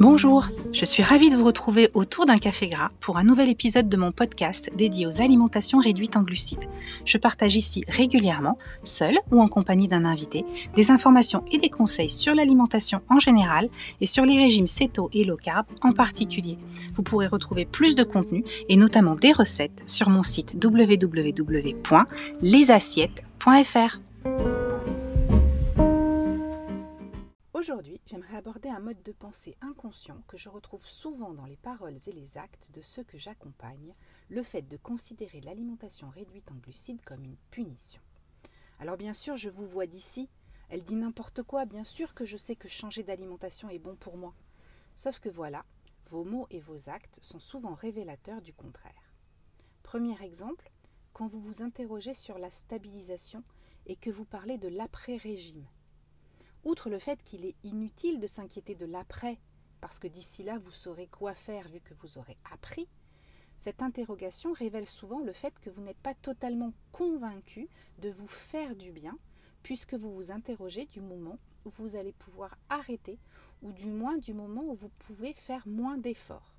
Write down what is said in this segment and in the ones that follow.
Bonjour, je suis ravie de vous retrouver autour d'un café gras pour un nouvel épisode de mon podcast dédié aux alimentations réduites en glucides. Je partage ici régulièrement, seul ou en compagnie d'un invité, des informations et des conseils sur l'alimentation en général et sur les régimes céto et low carb en particulier. Vous pourrez retrouver plus de contenu et notamment des recettes sur mon site www.lesassiettes.fr. Aujourd'hui, j'aimerais aborder un mode de pensée inconscient que je retrouve souvent dans les paroles et les actes de ceux que j'accompagne, le fait de considérer l'alimentation réduite en glucides comme une punition. Alors bien sûr, je vous vois d'ici, elle dit n'importe quoi, bien sûr que je sais que changer d'alimentation est bon pour moi. Sauf que voilà, vos mots et vos actes sont souvent révélateurs du contraire. Premier exemple, quand vous vous interrogez sur la stabilisation et que vous parlez de l'après-régime Outre le fait qu'il est inutile de s'inquiéter de l'après, parce que d'ici là vous saurez quoi faire vu que vous aurez appris, cette interrogation révèle souvent le fait que vous n'êtes pas totalement convaincu de vous faire du bien, puisque vous vous interrogez du moment où vous allez pouvoir arrêter, ou du moins du moment où vous pouvez faire moins d'efforts.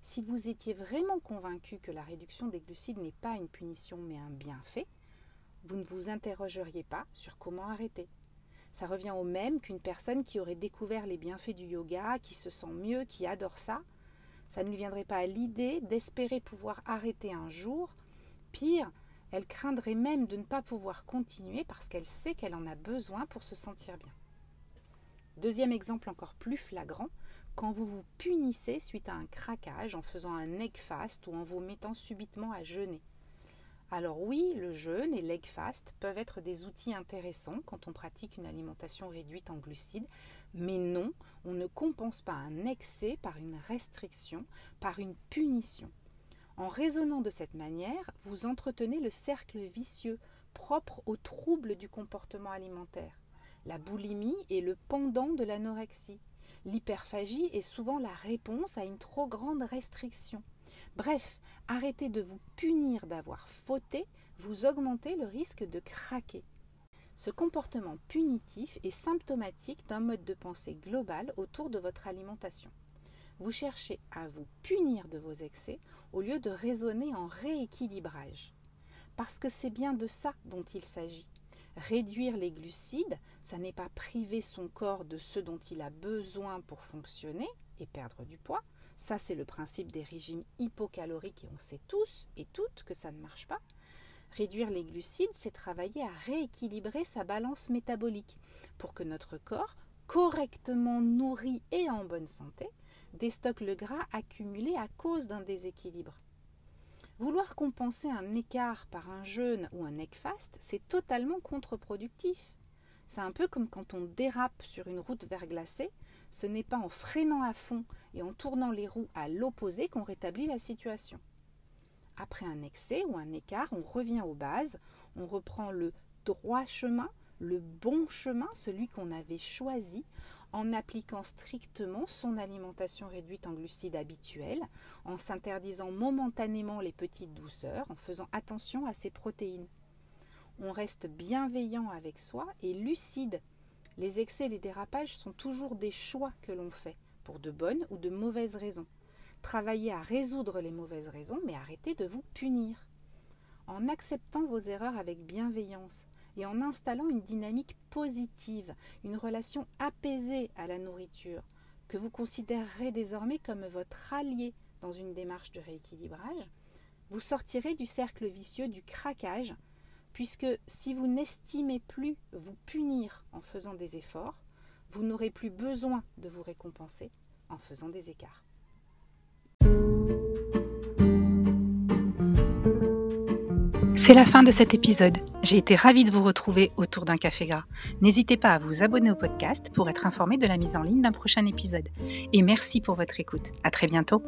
Si vous étiez vraiment convaincu que la réduction des glucides n'est pas une punition mais un bienfait, vous ne vous interrogeriez pas sur comment arrêter. Ça revient au même qu'une personne qui aurait découvert les bienfaits du yoga, qui se sent mieux, qui adore ça. Ça ne lui viendrait pas à l'idée d'espérer pouvoir arrêter un jour. Pire, elle craindrait même de ne pas pouvoir continuer parce qu'elle sait qu'elle en a besoin pour se sentir bien. Deuxième exemple encore plus flagrant, quand vous vous punissez suite à un craquage en faisant un egg fast ou en vous mettant subitement à jeûner. Alors oui, le jeûne et l'egg fast peuvent être des outils intéressants quand on pratique une alimentation réduite en glucides, mais non, on ne compense pas un excès par une restriction, par une punition. En raisonnant de cette manière, vous entretenez le cercle vicieux propre aux troubles du comportement alimentaire. La boulimie est le pendant de l'anorexie. L'hyperphagie est souvent la réponse à une trop grande restriction. Bref, arrêtez de vous punir d'avoir fauté, vous augmentez le risque de craquer. Ce comportement punitif est symptomatique d'un mode de pensée global autour de votre alimentation. Vous cherchez à vous punir de vos excès au lieu de raisonner en rééquilibrage. Parce que c'est bien de ça dont il s'agit. Réduire les glucides, ça n'est pas priver son corps de ce dont il a besoin pour fonctionner et perdre du poids, ça, c'est le principe des régimes hypocaloriques et on sait tous et toutes que ça ne marche pas. Réduire les glucides, c'est travailler à rééquilibrer sa balance métabolique pour que notre corps, correctement nourri et en bonne santé, déstocke le gras accumulé à cause d'un déséquilibre. Vouloir compenser un écart par un jeûne ou un egg fast, c'est totalement contre-productif. C'est un peu comme quand on dérape sur une route verglacée, ce n'est pas en freinant à fond et en tournant les roues à l'opposé qu'on rétablit la situation. Après un excès ou un écart, on revient aux bases, on reprend le droit chemin, le bon chemin, celui qu'on avait choisi, en appliquant strictement son alimentation réduite en glucides habituelle, en s'interdisant momentanément les petites douceurs, en faisant attention à ses protéines on reste bienveillant avec soi et lucide. Les excès et les dérapages sont toujours des choix que l'on fait, pour de bonnes ou de mauvaises raisons. Travaillez à résoudre les mauvaises raisons, mais arrêtez de vous punir. En acceptant vos erreurs avec bienveillance et en installant une dynamique positive, une relation apaisée à la nourriture, que vous considérerez désormais comme votre allié dans une démarche de rééquilibrage, vous sortirez du cercle vicieux du craquage puisque si vous n'estimez plus vous punir en faisant des efforts, vous n'aurez plus besoin de vous récompenser en faisant des écarts. C'est la fin de cet épisode. J'ai été ravie de vous retrouver autour d'un café gras. N'hésitez pas à vous abonner au podcast pour être informé de la mise en ligne d'un prochain épisode. Et merci pour votre écoute. À très bientôt.